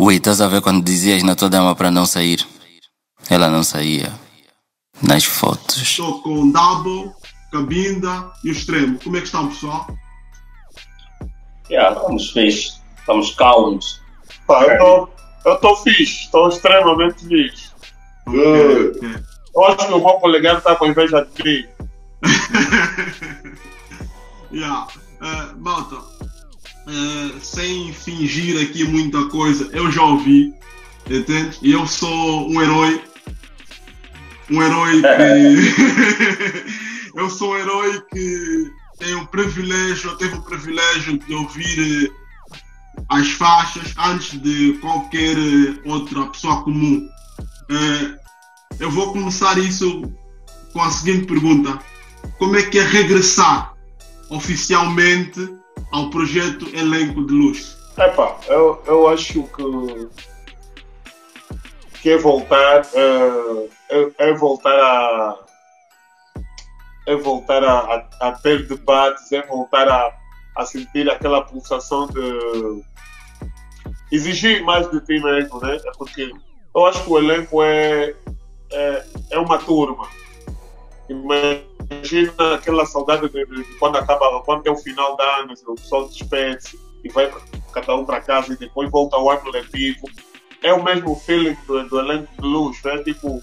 Ui, estás a ver quando dizias na tua dama para não sair? Ela não saía. Nas fotos. Estou com Double, Cabinda e o Extremo. Como é que estão, pessoal? Yeah, estamos fixe, estamos calmos. Pá, eu estou fixe, estou extremamente fixe. Ok. Eu acho que o meu colega está com inveja de mim. yeah. Uh, malta, uh, sem fingir aqui muita coisa, eu já ouvi, entende? E eu sou um herói. Um herói que. eu sou um herói que tem o privilégio, teve o privilégio de ouvir eh, as faixas antes de qualquer eh, outra pessoa comum. Eh, eu vou começar isso com a seguinte pergunta: Como é que é regressar oficialmente ao projeto Elenco de Luz? Epá, eu, eu acho que que é voltar eh, é, é voltar a é voltar a, a, a ter debates, é voltar a, a sentir aquela pulsação de exigir mais de ti mesmo, né? É porque eu acho que o elenco é, é, é uma turma. Imagina aquela saudade de, de quando acaba, quando é o final da ano, o pessoal despede e vai cada um para casa e depois volta ao ano letivo. É o mesmo feeling do, do elenco de luz, né? Tipo,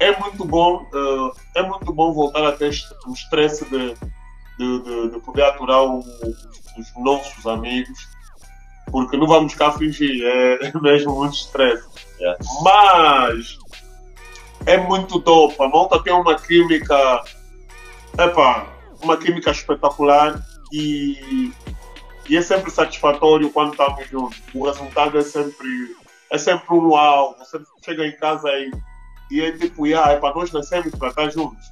é muito bom, uh, é muito bom voltar a ter o estresse de, de, de, de, poder aturar os, os, nossos amigos, porque não vamos cá fingir, é, é mesmo muito estresse. Yeah. Mas é muito dope, a malta tem uma química, epa, uma química espetacular e, e é sempre satisfatório quando estamos juntos. O resultado é sempre, é sempre um uau, você chega em casa e e é tipo, é para nós nascemos para estar juntos.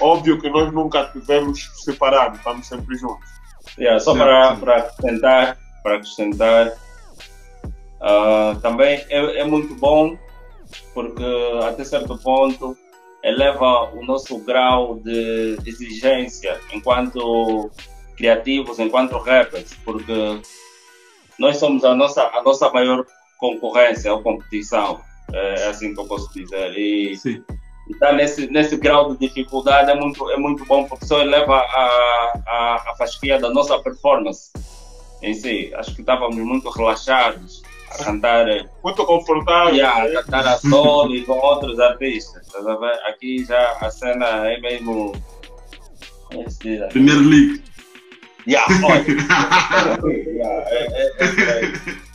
Óbvio que nós nunca tivemos separados, estamos sempre juntos. Yeah, só para, para acrescentar, para acrescentar uh, também é, é muito bom porque até certo ponto eleva o nosso grau de exigência enquanto criativos, enquanto rappers, porque nós somos a nossa, a nossa maior concorrência ou competição é assim que eu posso dizer. E Sim. estar nesse, nesse grau de dificuldade é muito, é muito bom, porque isso eleva a, a, a fasquia da nossa performance em si. Acho que estávamos muito relaxados a cantar. eh, Muito confortável. Yeah, né? a cantar a solo e com outros artistas. ver? Aqui já a cena é mesmo. é? Primeiro League. Yeah, olha. yeah, é, é, é,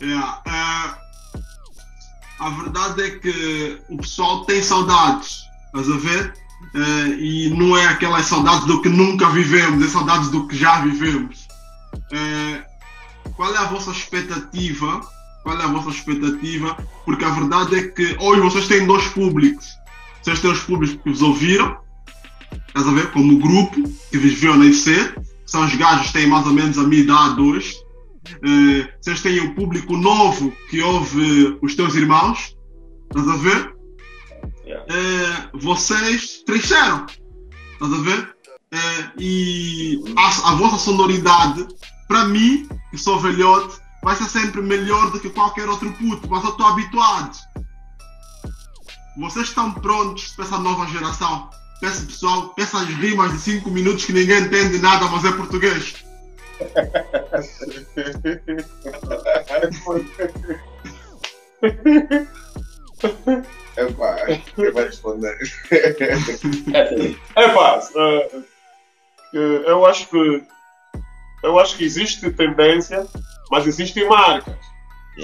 Yeah, eh, a verdade é que o pessoal tem saudades, estás a ver? Eh, e não é aquelas saudades do que nunca vivemos, é saudades do que já vivemos. Eh, qual é a vossa expectativa? Qual é a vossa expectativa? Porque a verdade é que hoje vocês têm dois públicos. Vocês têm os públicos que vos ouviram, estás a ver? Como o grupo que vos viu nascer, são os gajos que têm mais ou menos a minha idade hoje. Eh, vocês têm o público novo que ouve os teus irmãos, estás a ver? Yeah. Eh, vocês cresceram, estás a ver? Eh, e a, a vossa sonoridade, para mim, que sou velhote, vai ser sempre melhor do que qualquer outro puto, mas eu estou habituado. Vocês estão prontos para essa nova geração? Peço pessoal, peço as rimas de 5 minutos que ninguém entende nada, mas é português. Epá, quem vai responder? É pá, eh, eh, eu acho que eu acho que existe tendência, mas existem marcas,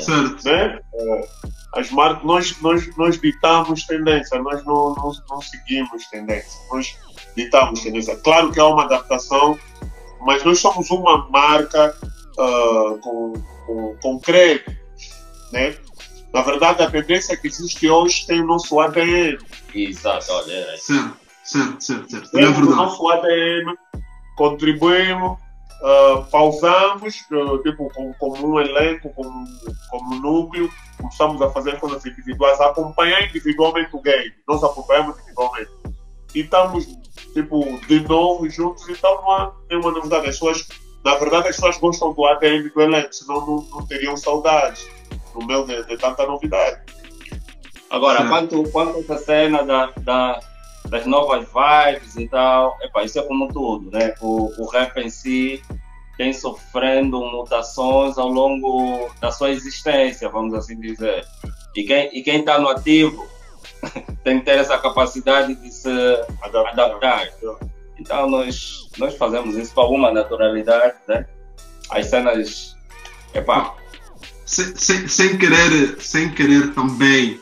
Certo? né? Eh, As marcas, nós, nós, nós ditamos tendência, nós não, não, não seguimos tendência, nós ditamos tendência. Claro que há uma adaptação, mas nós somos uma marca ah, com, com, com crédito, né? Na verdade, a tendência que existe hoje tem o nosso ADN. Exato, olha. é. Certo, certo, certo, certo. É verdade. nosso ADN, contribuímos, ah, pausamos, ah, tipo, como, como um elenco, como, como um núcleo, começamos a fazer coisas individuais, a acompanhar individualmente o game. Nós acompanhamos individualmente. E estamos, tipo, de novo juntos, então não há nenhuma novidade. As pessoas na verdade as pessoas gostam do ADN do elenco, senão não, não teriam saudades no meio de, de tanta novidade. Agora, Sim. quanto, quanto essa cena da, da, das novas vibes e tal, epa, isso é como tudo, né? O, o rap em si tem sofrendo mutações ao longo da sua existência, vamos assim dizer. E quem e quem está no ativo tem que ter essa capacidade de se adaptar. Então nós, nós fazemos isso com alguma naturalidade, né? As cenas, epá, sem, sem, sem querer, sem querer também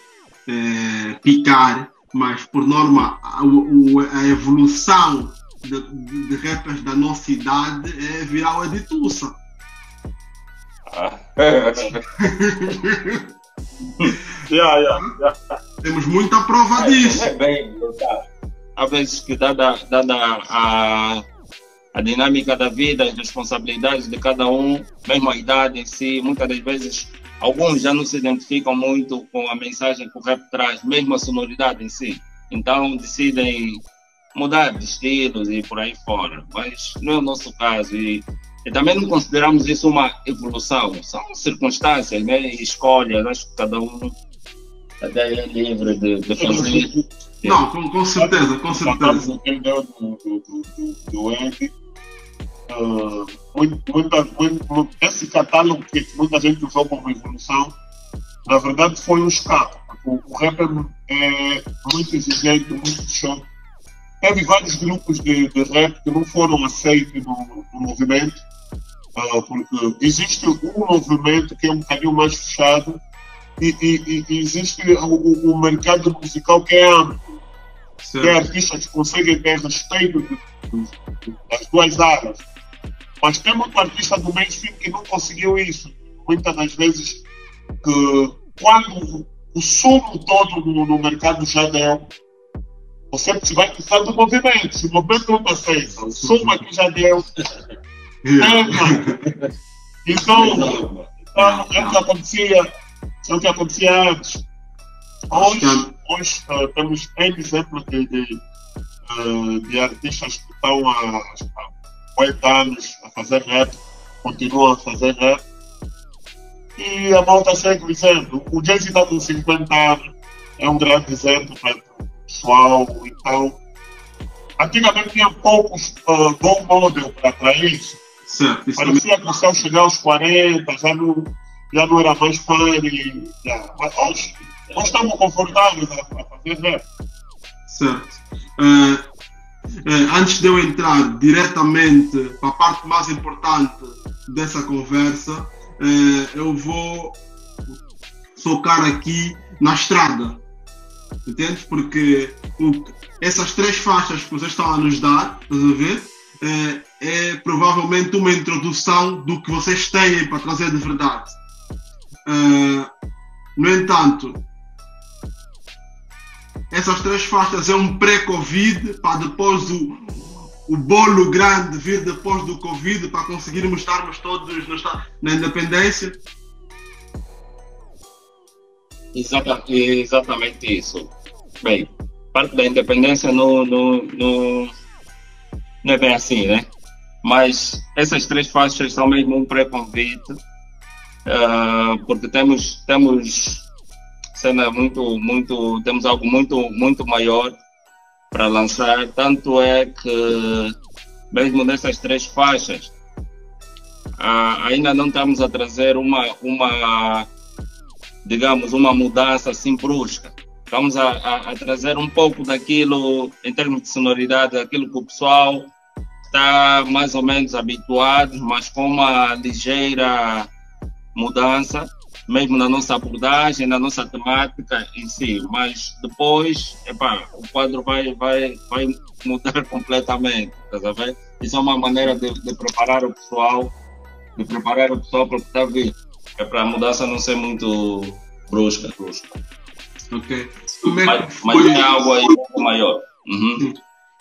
eh, picar, mas por norma a, o- a evolução de, de, de rappers da nossa idade é virar o Editussa. ah, Yeah, yeah, yeah. Temos muita prova disso. é bem, vezes que dada, dada a, a dinâmica da vida, as responsabilidades de cada um, mesmo a idade em si, muitas das vezes alguns já não se identificam muito com a mensagem que o rap traz, mesmo a sonoridade em si. Então decidem mudar de estilos e por aí fora. Mas não é o nosso caso. E, e também não consideramos isso uma evolução. São circunstâncias né? e escolhas. Acho que cada um até é livre de, de fazer. Não, com, com certeza, com certeza. do, do, do, do, do Muito, muita, muito, esse catálogo que muita gente usou como evolução, na verdade foi um escape. O, o rap é muito exigente, muito show. Teve vários grupos de, de rap que não foram aceitos no, no movimento, ah, porque existe um movimento que é um bocadinho mais fechado e, e- e existe o, o- mercado musical que é amplo tem Certo. artistas que conseguem ter respeito das duas áreas. Mas tem muito artista do mainstream que não conseguiu isso. Muitas das vezes, que quando o sumo todo no, no mercado já deu, você vai precisar do movimento. Se o movimento não aceita, o sumo aqui já deu. É, então, então, é o que acontecia, é o que acontecia antes. Hoje, hoje eh, temos N exemplos de, de, eh, de artistas que estão há há 8 anos a fazer rap, continuam a fazer rap, e a malta segue dizendo. O Jay-Z está com 50 anos, é um grande exemplo para o pessoal, então. Antigamente tinha poucos uh, role model para isso. Certo, isso também. Parecia que o céu chegar aos 40, já não, já não era mais. Já. Mas hoje, hoje estamos confortáveis a, a fazer rap. Certo. Eh, eh, antes de eu entrar diretamente para a parte mais importante dessa conversa, eh, eu vou focar aqui na estrada. Entende? Porque essas três faixas que vocês estão a nos dar, estás a ver? Eh, é provavelmente uma introdução do que vocês têm para trazer de verdade. Eh, no entanto, essas três faixas é um pré-Covid para depois o, o bolo grande vir depois do Covid para conseguirmos estarmos todos esta- na independência. Exata, exatamente isso. Bem, parte da independência não, não, não, não é bem assim, né? Mas essas três faixas são mesmo um pré-convite, ah, porque temos, temos cena muito, muito, temos algo muito, muito maior para lançar. Tanto é que, mesmo nessas três faixas, ah, ainda não estamos a trazer uma, uma digamos, uma mudança assim brusca. Estamos a, a- a trazer um pouco daquilo, em termos de sonoridade, aquilo que o pessoal está mais ou menos habituado, mas com uma ligeira mudança, mesmo na nossa abordagem, na nossa temática em si. Mas depois, epá, o quadro vai, vai, vai mudar completamente, tá a ver? Isso é uma maneira de, de preparar o pessoal, de preparar o pessoal para o que está vindo é para a mudança não ser muito brusca, brusca. Ok? Como é que Mas, mas foi, é algo aí maior. Uhum.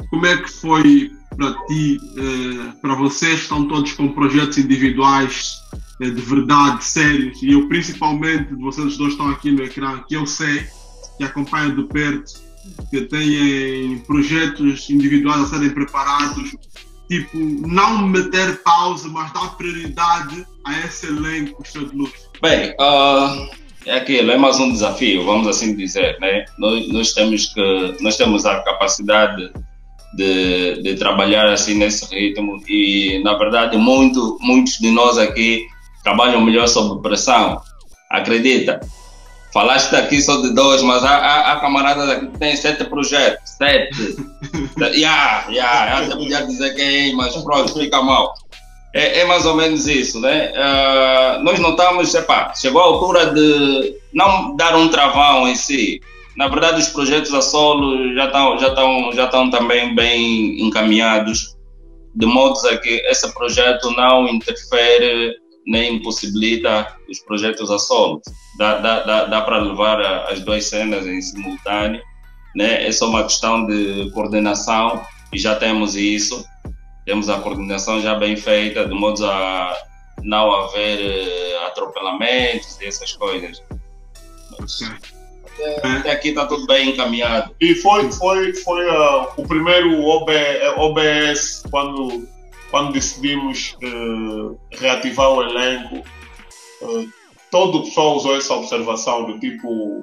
como é que foi para ti, eh, para vocês, estão todos com projetos individuais de verdade, sérios, e eu principalmente, vocês dois estão aqui no ecrã, que eu sei, que acompanham de perto, que têm projetos individuais a serem preparados, tipo, não meter pausa, mas dar prioridade a esse elenco show de luz? Bem, uh, é aquilo, é mais um desafio, vamos assim dizer, né? Nós, nós temos que, nós temos a capacidade de, de trabalhar assim nesse ritmo e, na verdade, muito, muitos de nós aqui trabalham melhor sob pressão. Acredita? Falaste aqui só de dois, mas há, há, há camaradas aqui que têm sete projetos. Sete. yeah, yeah, até podia dizer quem, mas pronto, fica mal. É, é, mais ou menos isso, né? Uh, nós notamos, epá, chegou a altura de não dar um travão em si. Na verdade, os projetos a solo já estão já estão já estão também bem encaminhados, de modo a que esse projeto não interfere nem impossibilita os projetos a solo. Dá, dá, dá, dá para levar as duas cenas em simultâneo, né? É só uma questão de coordenação e já temos isso. Temos a coordenação já bem feita, de modo a não haver uh, atropelamentos e essas coisas. Até aqui está tudo bem encaminhado. E foi, foi, foi uh, o primeiro OB, OBS quando quando decidimos uh, reativar o elenco, uh, todo o pessoal usou essa observação do tipo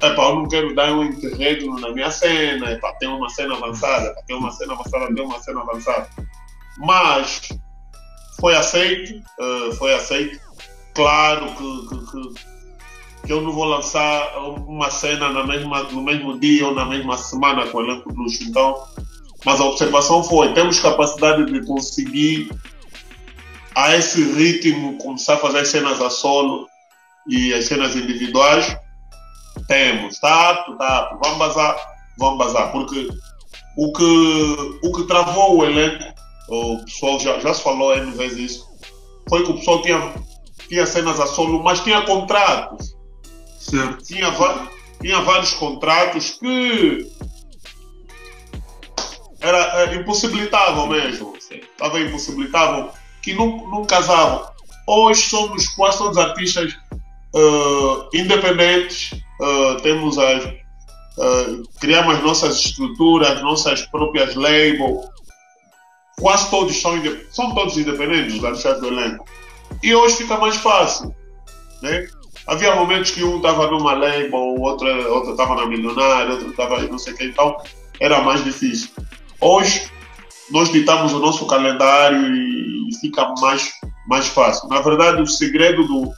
eu não quero dar um interregno na minha cena, epá, tem uma cena avançada, tem uma cena avançada, tem uma cena avançada. Mas foi aceito, uh, foi aceito. Claro que, que, que, que, eu não vou lançar uma cena na mesma, no mesmo dia ou na mesma semana com o elenco luxo. Então, mas a observação foi: temos capacidade de conseguir, a esse ritmo, começar a fazer as cenas a solo e as cenas individuais? Temos, tá? tá vamos bazar, vamos bazar, porque o que, o que travou o elenco, o pessoal já, já se falou N vezes isso, foi que o pessoal tinha, tinha cenas a solo, mas tinha contratos. Certo. Tinha, tinha vários contratos que era, era impossibilitável mesmo. Estava impossibilitável, que não, não casavam. Hoje somos quase todos artistas uh, independentes, uh, temos as. Uh, criamos as nossas estruturas, nossas próprias labels. Quase todos são, são todos independentes, os artistas do elenco. E hoje fica mais fácil. Né? Havia momentos que um estava numa label, o outro estava na milionária, outro estava não sei o que, então era mais difícil. Hoje, nós ditamos o nosso calendário e fica mais, mais fácil. Na verdade, o segredo do,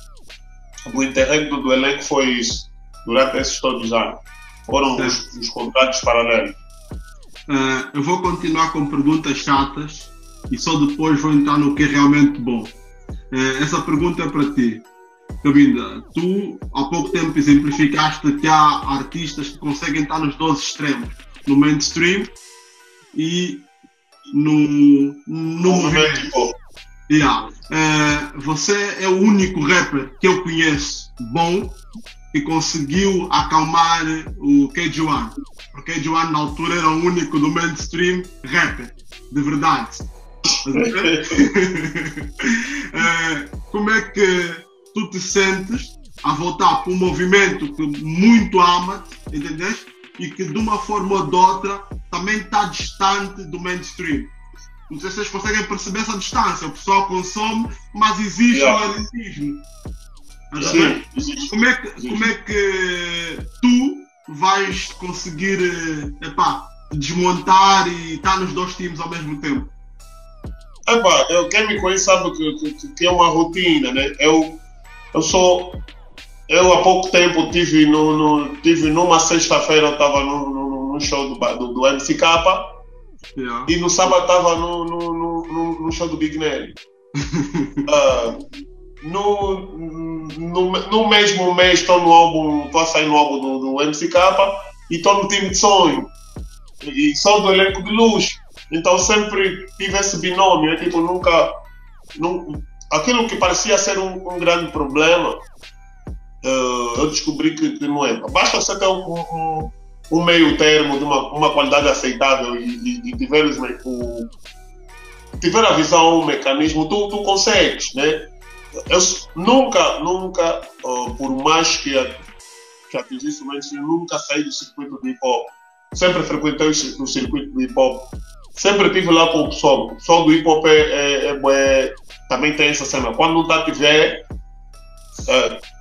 do interregno do elenco foi isso, durante esses todos os anos. Foram os, os contratos paralelos. Uh, eu vou continuar com perguntas chatas e só depois vou entrar no que é realmente bom. Uh, essa pergunta é para ti. Cabinda, tu há pouco tempo exemplificaste que há artistas que conseguem estar nos dois extremos, no mainstream e no, no movimento. Yeah. Uh, você é o único rapper que eu conheço bom que conseguiu acalmar o KJ1. Porque KJ1 na altura era o único do mainstream rapper, de verdade. uh, como é que tu te sentes a voltar para um movimento que muito ama, entendeste? E que de uma forma ou de outra também está distante do mainstream. Não sei se vocês conseguem perceber essa distância. O pessoal consome, mas existe yeah. um elitismo. Como é, que, como é que tu vais conseguir epá, desmontar e estar nos dois times ao mesmo tempo? Epá, eu, quem me conhece sabe que, que, que é uma rotina, né? Eu, eu sou. Eu há pouco tempo tive, no, no tive numa sexta-feira, eu estava no, no no show do, do, do MCK yeah. e no sábado estava no, no, no, no, show do Big Nelly. uh, no, no, no mesmo mês estou no álbum, estou a sair no álbum do, do MCK e estou no time de sonho. E sou do elenco de luz. Então sempre tive esse binômio, é tipo, nunca. Não, aquilo que parecia ser um, um grande problema, uh, eu descobri que, que, não é. Basta você ter um, um, um meio termo de uma, uma qualidade aceitável e, e, e tiveres o, tiver a visão, o mecanismo, tu, tu consegues, né? Eu nunca, nunca, uh, por mais que, que atingisse o mainstream, nunca saí do circuito do hip hop. Sempre frequentei o, circuito do hip hop. sempre tive lá com o pessoal. O pessoal do hip hop é, é, é, é também tem essa cena. Quando não está a tiver. Uh,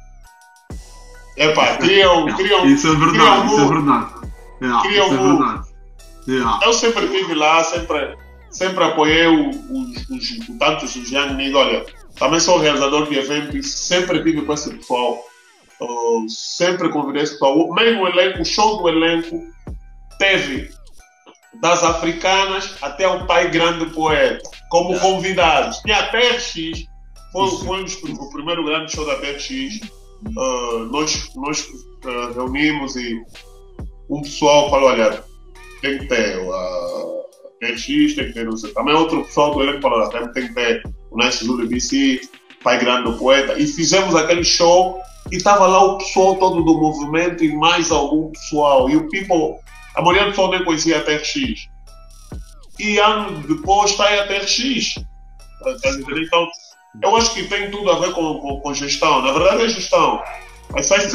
epá, criam, criam. Isso é verdade, criam isso é verdade. Yeah, Criam isso é verdade. Yeah. Eu sempre estive lá, sempre, sempre apoiei o- os, os, tantos os Young Need. Olha, também sou realizador de eventos e sempre estive com esse pessoal. Uh, sempre convidei esse pessoal. O- Mesmo o elenco, o show do elenco teve das africanas até o pai grande poeta, como convidados. Tinha a TRX, foi, foi os- o primeiro grande show da TRX. Uh, nós nós uh, reunimos e um pessoal falou: olha, tem que ter a TRX, tem que ter o Também outro pessoal do elenco falou: tem, que ter o Nice Zulu BC, pai grande do poeta. E fizemos aquele show e estava lá o pessoal todo do movimento e mais algum pessoal. E o people, a maioria do pessoal nem conhecia a TRX. E anos depois está aí a TRX. Tá? Então, eu acho que tem tudo a ver com, com, com gestão. Na verdade, é gestão. As. As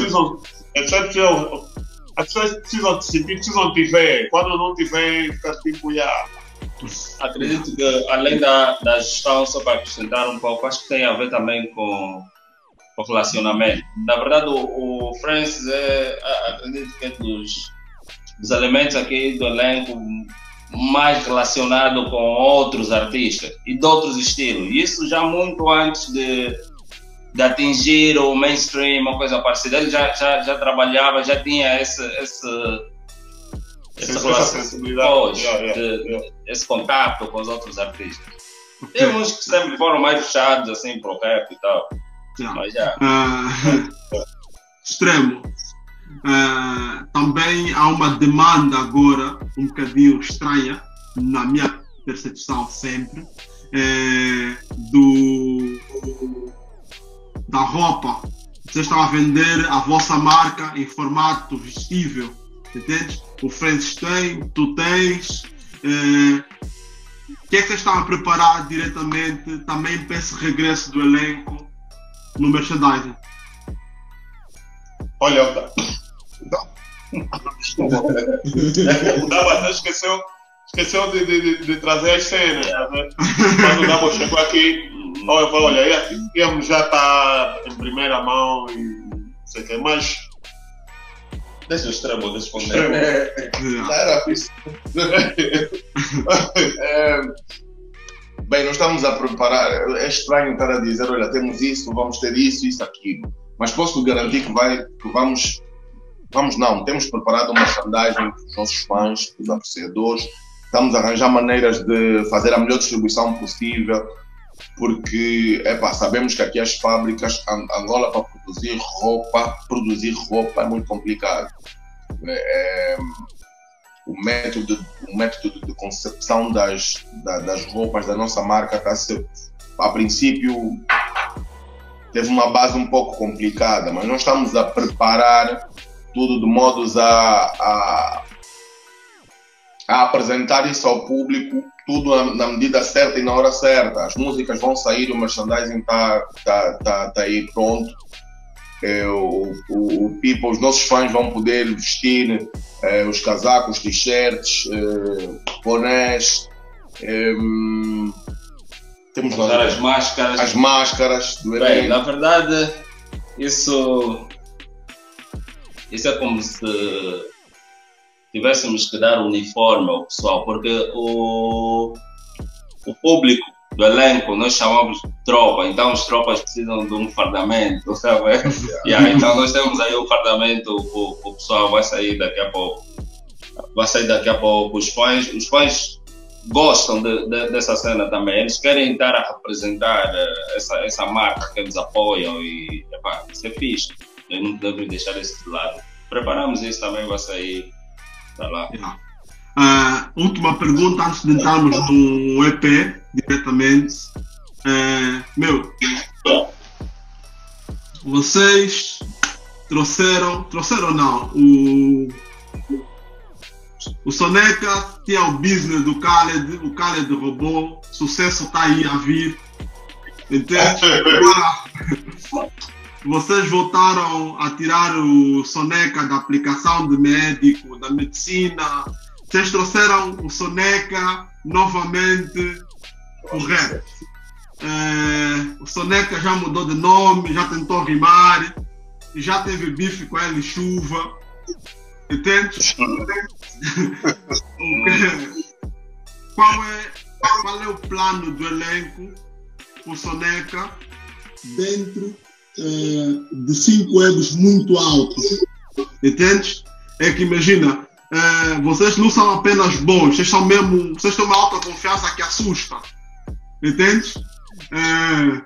pessoas precisam, as pessoas precisam sentir, precisam te ver. Quando não te veem, fica tipo, yeah. Acredito que, além da, da gestão, só para acrescentar um pouco, acho que tem a ver também com o relacionamento. Na verdade, o, o Francis é, acredito que é dos, dos elementos aqui do elenco mais relacionado com outros artistas e de outros estilos. E Isso já muito antes de, de atingir o mainstream, uma coisa parecida. Ele já, já, já trabalhava, já tinha esse, esse, essa Essa relação sensibilidade. Yeah, yeah, de- yeah. esse contato com os outros artistas. Tem uns que sempre foram mais fechados assim pro rap e tal, mas já. Ah, extremo. Ah, também há uma demanda agora um bocadinho estranha, na minha percepção sempre, eh, do, da roupa. Vocês estão a vender a vossa marca em formato vestível, entendes? O Francis tem, tu tens. eh, o que é que vocês estão a preparar diretamente também para esse regresso do elenco no merchandising? Olha, o Da- o Daba até esqueceu, esqueceu de, de, de- de trazer as cenas. tá vendo? Quando o Daba chegou aqui, olha, eu falei, olha, íamos já estar em primeira mão e não sei o que, mas Deixa o extremo responder. Já era fixe. É, bem, nós estamos a preparar. É estranho estar a dizer: olha, temos isso, vamos ter isso, isso, aquilo. Mas posso garantir que, vai, que vamos. Vamos não, temos preparado uma merchandising para os nossos fãs, os apreciadores. Estamos a arranjar maneiras de fazer a melhor distribuição possível, porque epá, sabemos que aqui as fábricas, An- Angola, para produzir roupa, produzir roupa é muito complicado. É, o método, o método de concepção das, da- das roupas da nossa marca está a ser, a princípio, teve uma base um pouco complicada, mas nós estamos a preparar tudo de modos a, a, a apresentar isso ao público, tudo na, na medida certa e na hora certa. As músicas vão sair, o merchandising está tá, tá, tá aí pronto. É, o, o, o people, os nossos fãs vão poder vestir eh, os casacos, t-shirts, eh, bonés. eh, temos Usar mais- as máscaras. as máscaras do Bem, elenco. na verdade, isso, isso é como se tivéssemos que dar uniforme ao pessoal, porque o, o público do elenco nós chamamos de tropa, então as tropas precisam de um fardamento, sabe? Yeah, então nós temos aí o fardamento, o, o pessoal vai sair daqui a pouco. Vai sair daqui a pouco. Os fãs, os fãs gostam de- de- dessa cena também. Eles querem estar a representar eh, essa, essa marca que eles apoiam e epá, isso é fixe. Eu não devemos deixar isso de lado. Preparamos isso também, vai sair. Tá lá. Yeah. Ah, última pergunta antes de entrarmos no EP diretamente. Ah, meu, vocês trouxeram, trouxeram não, o, o Soneca tinha o business do Khaled, o Khaled roubou, sucesso está aí a vir. Entende? Agora, vocês voltaram a tirar o Soneca da aplicação de médico, da medicina, vocês trouxeram o Soneca novamente o rap. É, o Soneca já mudou de nome, já tentou rimar, já teve bife com ele chuva. Entende? qual, é, qual é o plano do elenco o Soneca dentro de cinco egos muito altos? Entende? É que imagina, é, vocês não são apenas bons, vocês são mesmo, vocês têm uma alta confiança que assusta. Entende? É,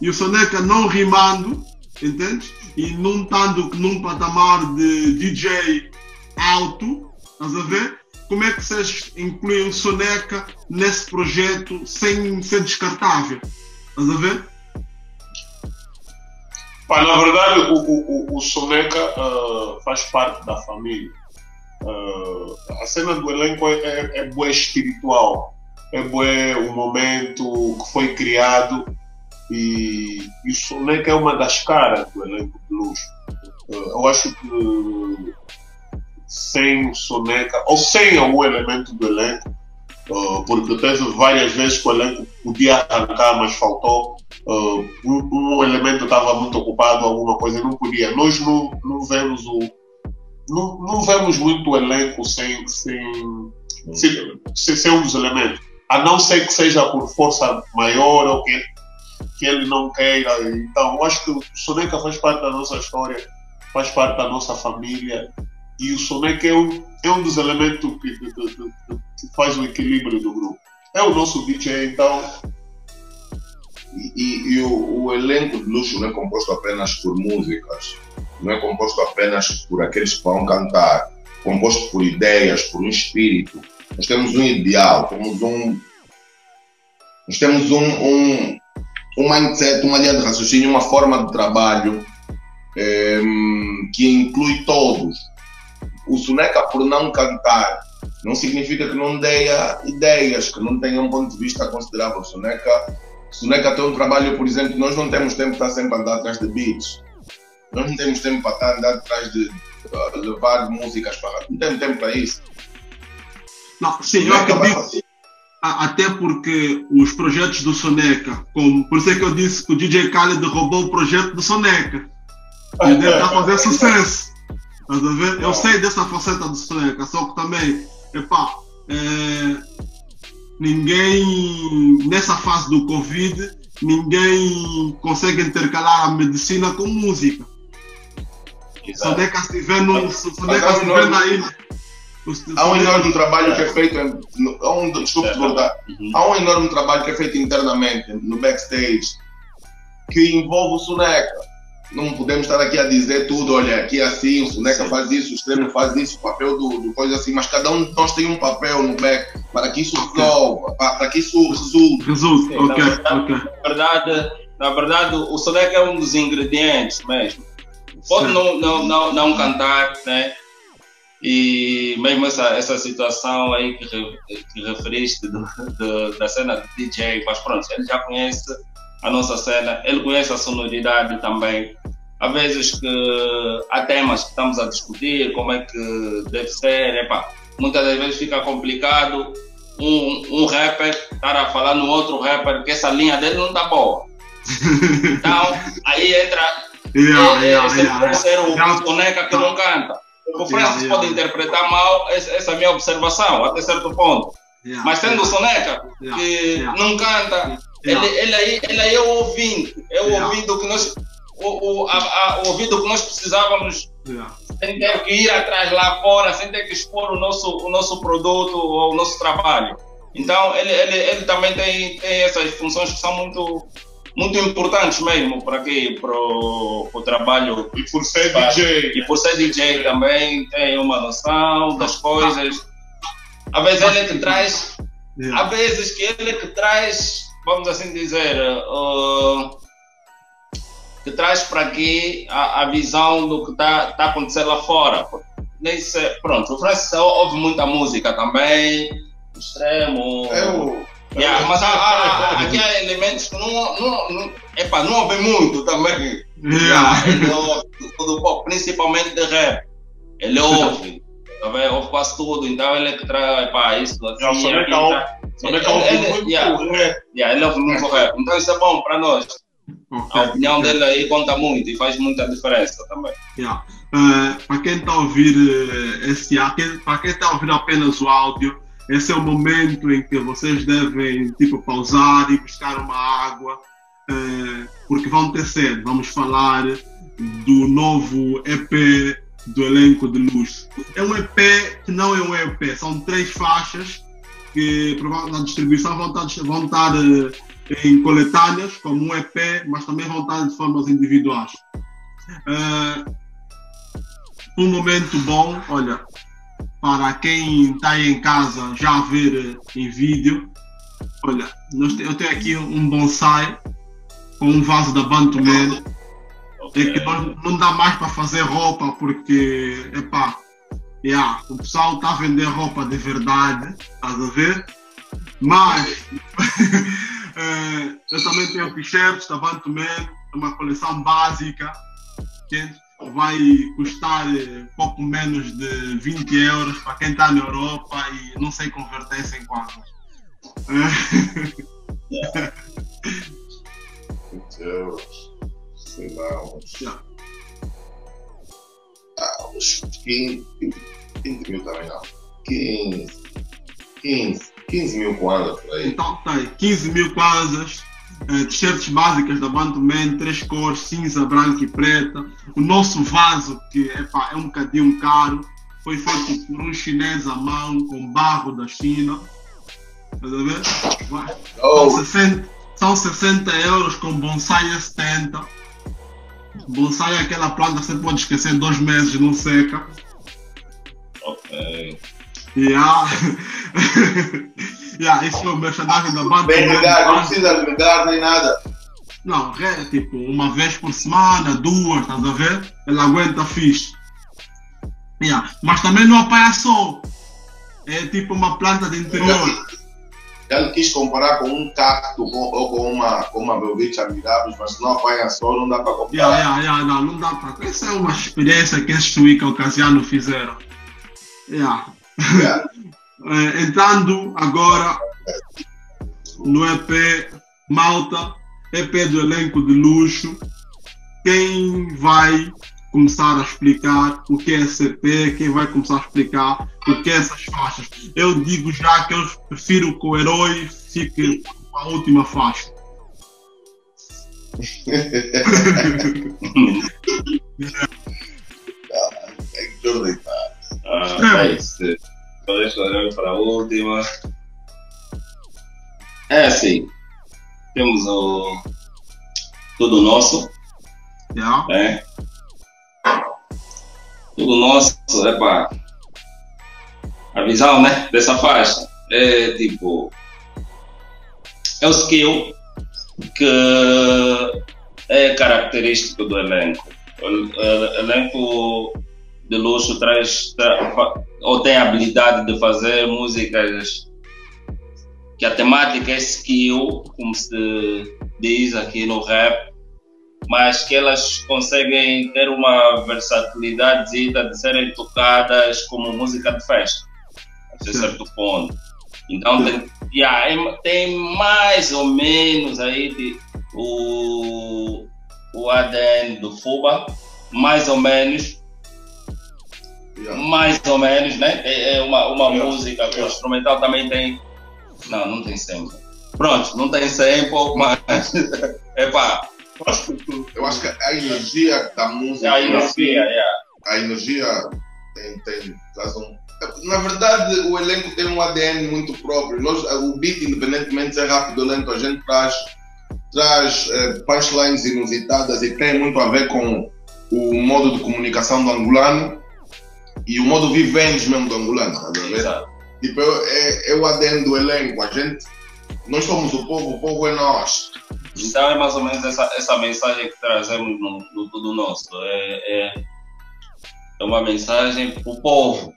e o Soneca não rimando, entende? E não estando num patamar de DJ alto, estás a ver? Como é que vocês incluem o Soneca nesse projeto sem ser descartável? Estás a ver? Pá, na verdade, o, o, o Soneca uh, faz parte da família. Uh, a cena do elenco é, é, é boa espiritual. É bom o momento que foi criado e, e o Soneca é uma das caras do elenco de luz. Uh, eu acho que sem o Soneca, ou sem algum elemento do elenco, uh, porque teve várias vezes que o elenco podia arrancar, mas faltou. Uh, um, um, elemento estava muito ocupado, alguma coisa, não podia. Nós não, não vemos o. Não, não vemos muito o elenco sem, sem, sem, sem ser um dos elementos. A não ser que seja por força maior ou que, que ele não queira. Então, eu acho que o Soneca faz parte da nossa história, faz parte da nossa família e o Soneca é um, é um dos elementos que, que, que, que, faz o equilíbrio do grupo. É o nosso DJ, então. E, e, e o, o, elenco de luxo não é composto apenas por músicas, não é composto apenas por aqueles que vão cantar, composto por ideias, por um espírito. Nós temos um ideal, temos um. Nós temos um, um, um mindset, uma linha de raciocínio, uma forma de trabalho é, que inclui todos o Soneca, por não cantar, não significa que não dê ideias, que não tenha um ponto de vista considerável. O Soneca, Soneca tem um trabalho, por exemplo, nós não temos tempo para estar sempre andar atrás de beats. Nós não temos tempo para estar andar atrás de uh, levar músicas para. Não temos tempo para isso. Não, sim, eu acredito. Até porque os projetos do Soneca, como, por isso é que eu disse que o DJ Khaled roubou o projeto do Soneca. Ele está fazendo sucesso. Estás a ver? Eu sei dessa faceta do Soneca, só que também, epá, é, ninguém, nessa fase do Covid, ninguém consegue intercalar a medicina com música. Soneca se vê no. Soneca se vê na ilha. Há um enorme trabalho que é feito. Há um, desculpe te cortar. Uhum. Há um enorme trabalho que é feito internamente, no backstage, que envolve o Soneca não podemos estar aqui a dizer tudo, olha, aqui é assim, o Soneca faz isso, o extremo faz isso, o papel do, do, coisa assim, mas cada um de nós tem um papel no back para que isso resolva, para, para que isso resulte. Resulte, ok, ok. Na verdade, na verdade, o Soneca é um dos ingredientes mesmo. Pode não, não, não, não cantar, né? E mesmo essa, essa situação aí que, que referiste do, do, da cena de DJ, mas pronto, ele já conhece a nossa cena, ele conhece a sonoridade também. Há vezes que há temas que estamos a discutir, como é que deve ser, epa, muitas das vezes fica complicado um, um rapper estar a falar no outro rapper que essa linha dele não está boa. Então, aí entra yeah, yeah, esse yeah, ser o boneca que não canta. O Francis pode interpretar mal essa é minha observação, até certo ponto. Mas sendo o Soneca, que não canta, ele, ele, aí, ele aí é o ouvinte, é o ouvido que nós, o, o, a, a, o ouvido que nós precisávamos sem ter que ir atrás lá fora, sem ter que expor o nosso, o nosso produto ou o nosso trabalho. Então, ele, ele, ele também tem, tem essas funções que são muito, muito importantes mesmo para quê? Para o trabalho. E por ser DJ. E por ser DJ também tem uma noção das coisas. Às vezes ele é que traz, yeah. às vezes que ele é que traz vamos assim dizer, uh, que traz para aqui a, a, visão do que está tá acontecendo lá fora. Nesse, pronto, o Francis ouve muita música também, extremo. Eu. Yeah, mas há, há, aqui há elementos que não, não, não, epa, não ouve muito também. Yeah. ele ouve tudo pouco, principalmente de rap. Ele ouve. tá vendo? Ouve quase tudo, então ele é que traz, pá, isso, assim, ouve- Soneca ouve Ele- yeah. rap. Yeah, ele ouve muito rap. Então isso é bom para nós. Ok, A opinião ok. dele aí conta muito e faz muita diferença também. Yeah. Eh, para quem está a ouvir eh, esse para quem está a ouvir apenas o áudio, esse é o momento em que vocês devem tipo pausar e buscar uma água, eh, porque vão ter sede. Vamos falar do novo EP do elenco de luxo. É um EP que não é um EP, são três faixas que na distribuição vão estar, vão estar eh, em coletâneas, como um EP, mas também vão estar de formas individuais. Eh, um momento bom, olha, para quem está aí em casa já a ver eh, em vídeo, olha, eu tenho aqui um bonsai com um vaso da Bantu Man, é que nós- não dá mais para fazer roupa porque, epá, yeah, o pessoal está a vender roupa de verdade, estás a ver? Mas eh, eu também tenho t-shirts da Bantu Man, uma coleção básica, entende? vai custar eh, pouco menos de 20 euros para quem está na Europa e não sei converter-se em quantos. Eh, Deus. Sei lá, uns. Ah, uns 15, 20 mil também não. 15. 15. 15 mil kwanza por aí. Então aí, 15 mil kwanzas, eh, t-shirts básicas da Bantu Man, três cores, cinza, branca e preta. O nosso vaso, que epá, é um bocadinho caro, foi feito por um chinês à mão, com barro da China. Estás a ver? Vai. São Oh, 60, são 60 euros com bonsai a 70. Bonsai é aquela planta que você pode esquecer dois meses não seca. Ok. Yeah. yeah, esse foi o merchandising da banda. bem regar, não precisa regar nem nada. Não, é tipo uma vez por semana, duas, estás a ver? Ela aguenta fixe. Yeah. Mas também não apanha sol. É tipo uma planta de interior. Ele quis comparar com um cacto com- ou com uma, com uma belvite amigáveis, mas se não apanha sol, não dá para comparar. Yeah, yeah, yeah, não, não dá para. Essa é uma experiência que esses Suíca Ocasiano fizeram. Yeah. Yeah. Eh, entrando agora no EP Malta, EP do elenco de luxo. Quem vai começar a explicar o que é EP? Quem vai começar a explicar o que é essas faixas? Eu digo já que eu prefiro que o herói fique com a última faixa. É que eu deitar. Ah, é isso. Só deixa eu olhar para a última. É assim. Temos o Tudo Nosso, Yeah? né? Tudo Nosso, é pá. A visão, né? Dessa faixa é tipo. É o skill que é característico do elenco. O elenco de luxo traz ou tem a habilidade de fazer músicas que a temática é skill, como se diz aqui no rap, mas que elas conseguem ter uma versatilidade de serem tocadas como música de festa, Sim. certo ponto. Então tem, yeah, tem mais ou menos aí de, o, o ADN do Fuba, mais ou menos. Mais ou menos, né? É, é uma, uma Yeah. música, o instrumental também tem. Não, não tem sample. Pronto, não tem sample, mas. Que tu- Eu acho que a energia da música. a energia, yeah. a energia tem, tem traz um. Na verdade, o elenco tem um ADN muito próprio. Nós, o beat, independentemente de ser rápido ou lento, a gente traz, traz eh, punchlines inusitadas e tem muito a ver com o modo de comunicação do angolano e o modo vivente mesmo do angolano. Tá a ver? Exato. Tipo, é, é o ADN do elenco. A gente, nós somos o povo, o povo é nós. Então é mais ou menos essa, essa mensagem que trazemos no, no Tudo Nosso. É, é, é uma mensagem para o povo,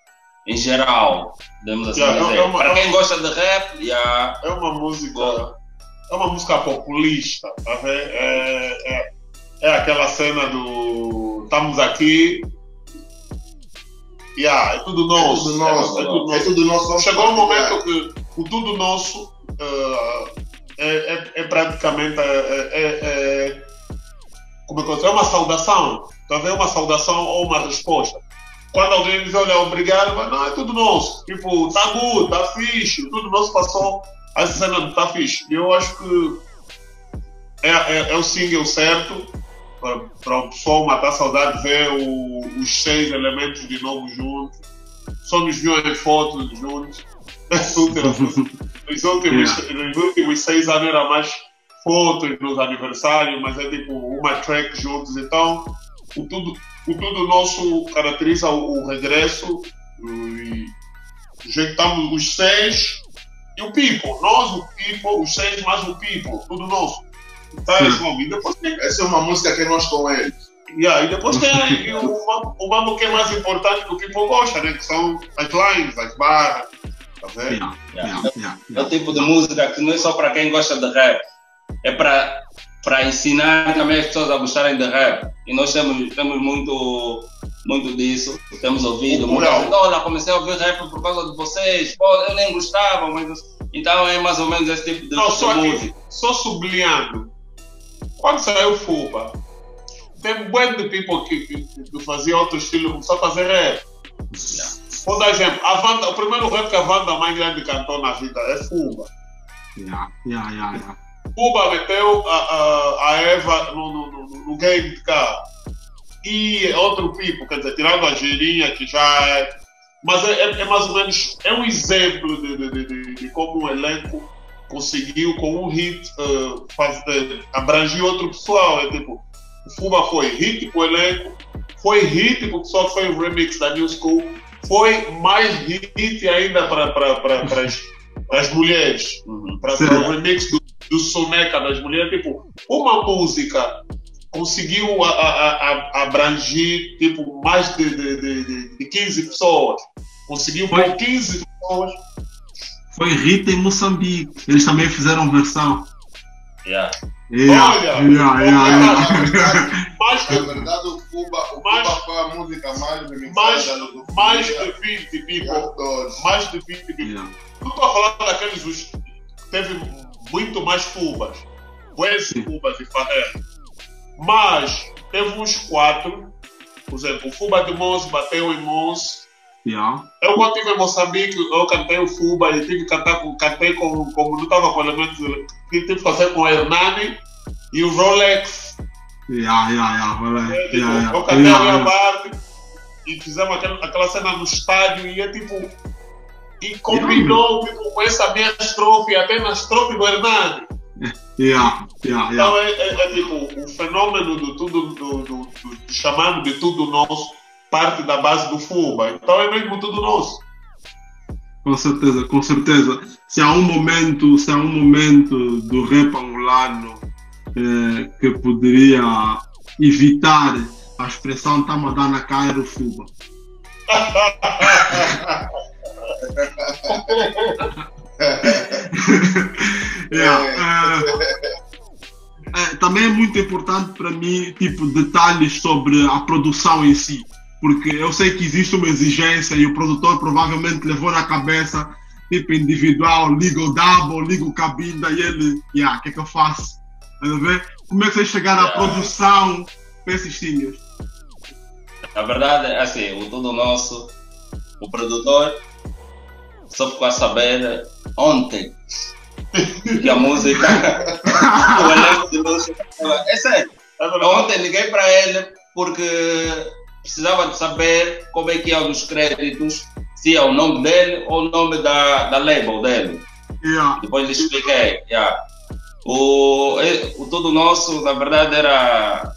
em geral, podemos assim Yeah, é uma- para quem gosta de rap, yeah, é uma música. É uma música populista, tá vendo? É, é, é aquela cena do. Estamos aqui. Yeah, é tudo É nosso. tudo nosso. É tudo nosso. É tudo nosso. Chegou um momento que o tudo nosso ah, é, é, é praticamente é, é, é- como é que eu? É uma saudação. Talvez uma saudação ou uma resposta. Quando alguém diz, olha, obrigado, mas não, é tudo nosso. Tipo, tá good, tá fixe, tudo nosso passou. Essa cena não tá fixe. E eu acho que é, é, é o single certo para o pessoal matar a saudade, ver o- os seis elementos de novo juntos. Só nos viu em fotos juntos. Nos últimos, nos últimos, nos últimos seis anos era mais fotos nos aniversários, mas é tipo uma track juntos. Então, o tudo, o tudo nosso caracteriza o, o regresso e juntamos os seis e o people. Nós, o people, os seis mais o people, tudo nosso. Tá? E depois tem Essa é uma música que nós com eles. Yeah, e depois tem aí o, o mambo que é mais importante que o people gosta, né? Que são as lines, as barras. Tá vendo? Yeah, yeah, yeah, É o tipo de música que não é só para quem gosta de rap, é para para ensinar também as pessoas a gostarem de rap. E nós temos, temos muito, muito disso, temos ouvido. Gente, olha, comecei a ouvir rap por causa de vocês, pô, eu nem gostava, mas. Então é mais ou menos esse tipo de, Não, de só música. aqui, só sublinhando. Quando saiu o Fuba, tem um bando de people que, que, que fazia outro estilo, começou a fazer rap. Vou dar exemplo. A Wanda, o primeiro rap que a Wanda mais grande cantou na vida é Fuba. yeah, yeah, yeah, yeah. Cuba meteu a, a, a Eva no, no, no, no game de carro. E outro tipo, quer dizer, tirando a Girinha, que já é. Mas é, é- é mais ou menos. É um exemplo de, de, de, de- de como um elenco conseguiu, com um hit, eh, fazer, abranger outro pessoal. É tipo, o Fuba foi hit pro elenco, foi hit pro pessoal que foi o remix da New School, foi mais hit ainda para as, as mulheres Uhum. para o remix do, do Soneca das mulheres, tipo, uma música conseguiu a, a, a- abranger tipo, mais de, de, de, de- de 15 pessoas. Conseguiu com 15 pessoas. Foi Rita em Moçambique. Eles também fizeram versão. Yeah. Yeah, Olha, yeah, yeah, yeah. Mais Na de, verdade, o Cuba, o Mais- Cuba foi a música mais remixada mais, do mais de 20 e people. Mais de 20 people. Yeah. Não estou a falar daqueles. os- Teve muito mais fubas. Buenos Sim. fubas e farré. Mas teve uns quatro. Por exemplo, o Fuba de Mons bateu em Mons. Yeah. Eu quando estive em Moçambique, eu cantei o Fuba e tive que cantar com, cantei com, como não estava com elementos, tive que fazer com o Hernani e o Rolex. Yeah, yeah, yeah, voilà. É, tipo, Yeah, yeah. eu cantei a minha Yeah, yeah. parte e fizemos aquela, aquela cena no estádio e é tipo. E combinou tipo, com essa minha estrofe, até na estrofe do Hernani. Yeah, yeah, yeah. Então é, é- é tipo, o fenômeno do tudo, do, do, do, chamando de tudo nosso, parte da base do Fuba. Então é mesmo tudo nosso. Com certeza, com certeza. Se há um momento, se há um momento do rap angolano eh, que poderia evitar a expressão "tamo a dar na cara" era o Fuba. Yeah, eh, eh, também é muito importante para mim, tipo, detalhes sobre a produção em si. Porque eu sei que existe uma exigência e o produtor provavelmente levou na cabeça, tipo, individual, liga o double, liga o cabinda e ele, yeah, o que é que eu faço? A ver? Como é que vocês chegaram à Yeah. produção para esses singles? Na verdade, é assim, o tudo nosso, o produtor só ficou a saber ontem que a música, o elenco de luz. É sério, É ontem liguei para ele porque precisava de saber como é que é nos créditos, se é o nome dele ou o nome da, da label dele. Yeah. Depois lhe expliquei. yeah. O, o tudo nosso, na verdade, era.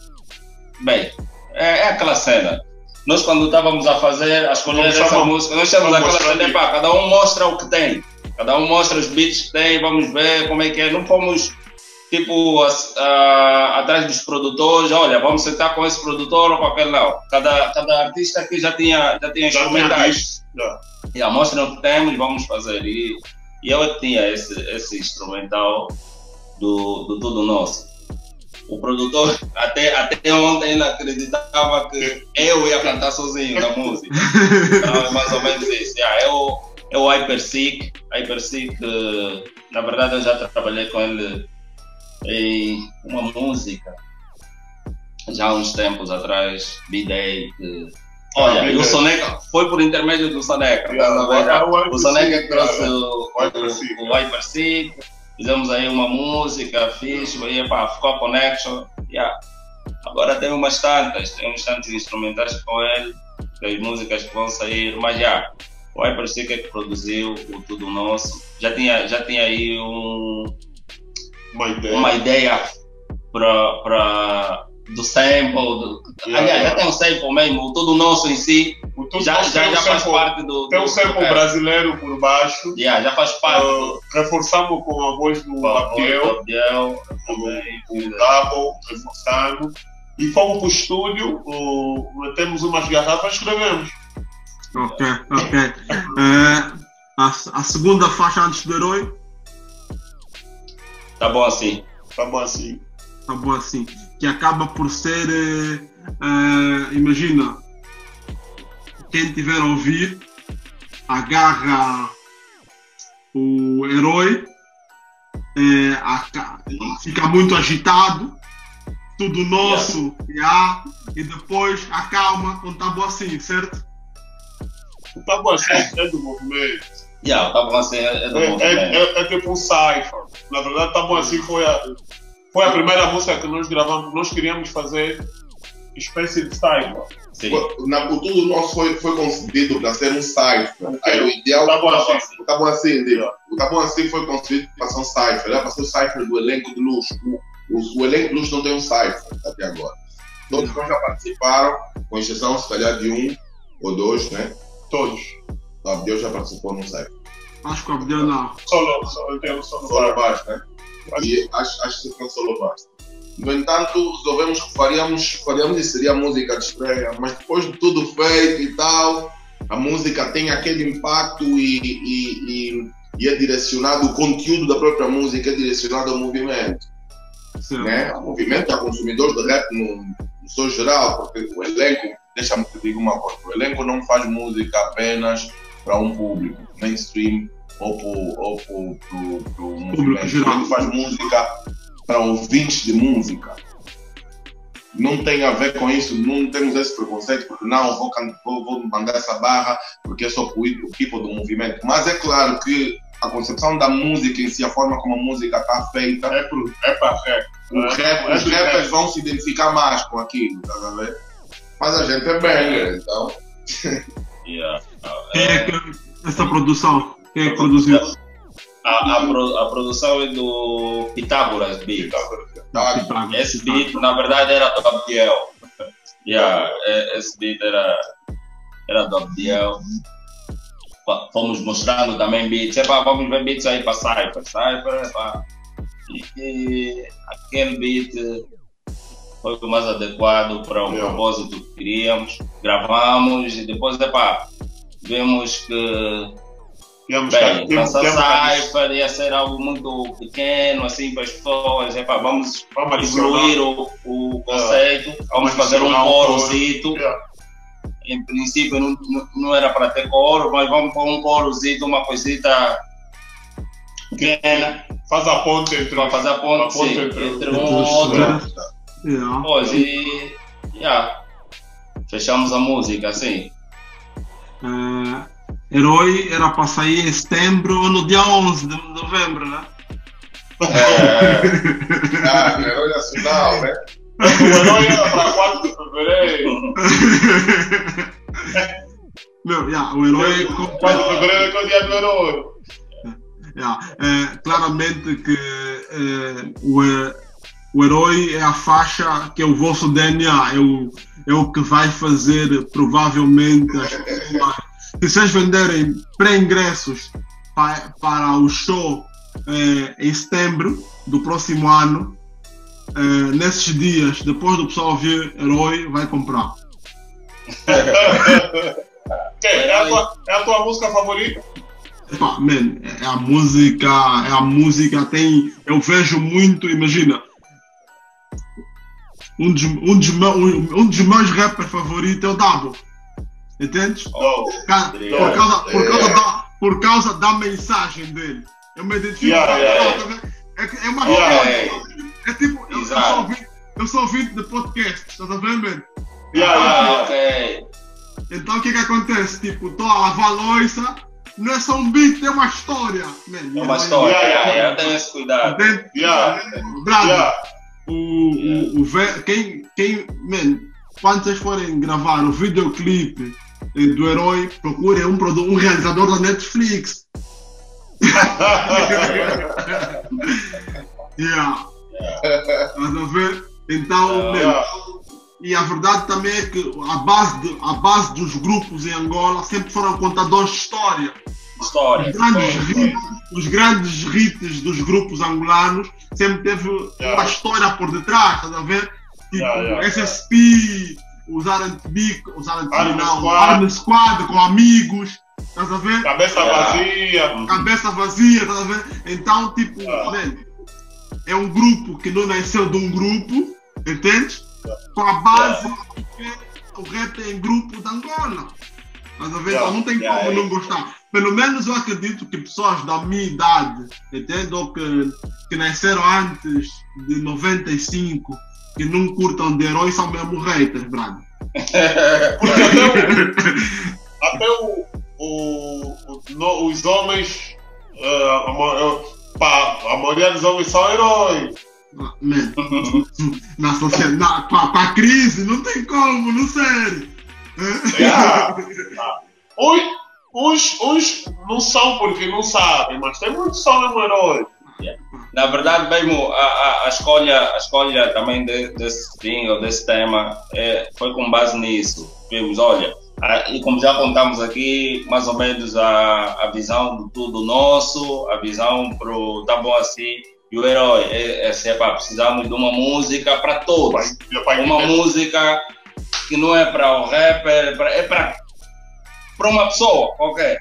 Bem, é, é aquela cena. Nós, quando estávamos a fazer, a escolher Vamos essa chamar- música, nós temos aquela cena, pá, cada um mostra o que tem. Cada um mostra os beats que tem, vamos ver como é que é. Não fomos, tipo, as- ah, atrás dos produtores, olha, vamos sentar com esse produtor ou com aquele não. Cada, cada artista aqui já tinha, já tinha Já instrumentais. Já. E a mostra o que temos, vamos fazer. E, e eu tinha esse, esse instrumental do, do Tudo Nosso. o produtor até, até ontem ele acreditava que eu ia cantar sozinho na música. Então é mais ou menos isso. Yeah, eu, eu Hyperseek, Hyperseek, na verdade eu já trabalhei com ele em uma música já há uns tempos atrás, B-Day, que Olha, e o Soneca foi por intermédio do Soneca. Yeah, o Soneca trouxe o, o Hyper fizemos aí uma música, fiz, aí, pá, ficou a connection. Yeah. Agora temos umas tantas, temos tantos instrumentais com ele, as músicas que vão sair, mas já, o Hyper é que produziu o Tudo Nosso. Já tinha, já tinha aí um, uma ideia, uma ideia para do sample, do, yeah, aliás, yeah. já tem um sample mesmo, tudo nosso em si, já, já, já faz parte do. Tem um sample brasileiro por baixo. Yeah, já faz parte. Uh, reforçamos com a voz do Abdiel, o Double, reforçando. E fomos para o estúdio, uh, temos umas garrafas, escrevemos. Ok, ok. É, a, a segunda faixa antes do herói? Tá bom assim. Tá bom assim. Tá bom assim que acaba por ser, uh, imagina, quem tiver a ouvir, agarra o herói, uh, fica muito agitado, tudo nosso, yeah. e depois acalma com o tabu assim, certo? O tabu assim é do movimento. Yeah, o tabu assim é do é. É, é, é tipo um cipher. Na verdade, o tabu assim foi a foi a primeira música que nós gravamos. Nós queríamos fazer espécie de cypher. Na, o tudo nosso foi, foi concebido para ser um cypher. Aí o ideal. Tá bom assim. O tá bom assim, o tá bom assim foi concebido para ser um cypher. Era para ser o cypher do elenco de luxo. O, o, o elenco de luxo não tem um cypher até agora. Todos nós já participaram, com exceção, se calhar, de um ou dois, né? Todos. O Abdel já participou num cypher. Acho que o Abdel não. Solo, solo, eu tenho solo, solo baixo, né? E acho, acho que cancelou basta. No entanto, resolvemos que faríamos, faríamos e seria música de estreia, mas depois de tudo feito e tal, a música tem aquele impacto e, e, e, e é direcionado, o conteúdo da própria música é direcionado ao movimento. Né? Ao movimento, a consumidores de rap no, no seu geral, porque o elenco, deixa-me te dizer uma coisa, o elenco não faz música apenas para um público mainstream ou para o movimento. Ele faz música para ouvintes de música. Não tem a ver com isso, não temos esse preconceito, porque não, vou, vou, vou mandar essa barra porque eu sou o tipo do movimento. Mas é claro que a concepção da música em si, a forma como a música está feita. É para é pra rap. Os, rap, os rappers vão se identificar mais com aquilo, tá a ver? Mas a gente é banger, então. yeah. É que essa produção quem é que produziu? A, a, pro, a, produção é do Pitágoras Beat. Esse beat, na verdade, era do Abdiel. Yeah, é, esse beat era, era do Abdiel. Fomos mostrando também beats. Epa, vamos ver beats aí para Cypher. Cypher, epa. E, e aquele beat foi o mais adequado para o yeah. propósito que queríamos. Gravamos e depois, epa, vemos que Temos Bem, que, nossa Cypher ia ser algo muito pequeno, assim, para as pessoas. Epa, vamos, vamos evoluir o, o conceito, uh, vamos fazer um corozito. Yeah. Em princípio, não, não era para ter coro, mas vamos pôr um corozito, uma coisita pequena. Faz a ponte entre, para fazer a ponte, a ponte sim, entre, entre, um e outro. Pois, e yeah, fechamos a música assim. Uh... Herói era para sair em setembro ou no dia 11 de novembro, né? É. ah, Herói nacional, né? O Herói era para 4 de fevereiro. Não, yeah, o Herói. 4 de fevereiro é o dia do Herói. Yeah, é, claramente que é, o, o herói é a faixa que é o vosso DNA, é o, é o que vai fazer provavelmente as pessoas se vocês venderem pré-ingressos para, para o show eh, em setembro do próximo ano, eh, nesses dias, depois do pessoal ouvir Herói, vai comprar. é, a tua, é a tua música favorita? Epá, man, é a música, é a música, tem. Eu vejo muito, imagina. Um dos, um dos, meu- um, um dos meus rappers favoritos é o Double. Entendes? Oh, Por causa, por causa, por causa da, por causa da mensagem dele. Eu me identifico Yeah, com yeah, yeah. é, é uma Yeah, história. É tipo, eu, eu sou ouvinte, eu sou ouvinte de podcast, estás a ver, man? yeah, yeah, Ah, yeah. ok. Então o que que acontece? Tipo, estou a lavar a louça, não é só um beat, é uma história. Man, É uma história. Yeah, Yeah, yeah. yeah, Tenha esse cuidado. Entende? Yeah. Bravo. O, o, o quem, quem, man, quando vocês forem gravar o videoclipe eh, do herói, procurem um, um realizador da Netflix. Yeah. Ver? Então, e a verdade também é que a base, de- a base dos grupos em Angola sempre foram contadores de história. História. Os grandes, hits, os grandes dos grupos angolanos sempre teve uma Yeah. história por detrás, estás a ver? Tipo, Yeah, yeah, SSP, os R&B, os R&B não, Squad. Army Squad com amigos, estás a ver? Cabeça vazia. Cabeça vazia, estás a ver? Então, tipo, Yeah. é um grupo que não nasceu de um grupo, entende? Com a base que o rap é em grupo de Angola. Estás a ver? Yeah. Então não tem Yeah, como yeah. não gostar. Pelo menos eu acredito que pessoas da minha idade, entende? Ou que, que nasceram antes de 95, que não curtam de heróis, são mesmo haters, brado. Porque até o, até o, o, o- no- os homens, eh, pá, a maioria dos homens são heróis. Man, na sociedade, na, com, a, com a crise, não tem como, não sério. Yeah. Uns, uns, uns não são porque não sabem, mas tem muitos que são mesmo heróis. Na verdade, mesmo a, a, a escolha, a escolha também de, desse single, desse tema, é, foi com base nisso. Vimos, olha, a- e como já contamos aqui, mais ou menos a, a visão do tudo nosso, a visão pro tá bom assim, e o herói, é, é, assim, pá, precisamos de uma música para Pai, todos. meu pai, Uma música que não é para o rapper, é pra- é para uma pessoa, ok?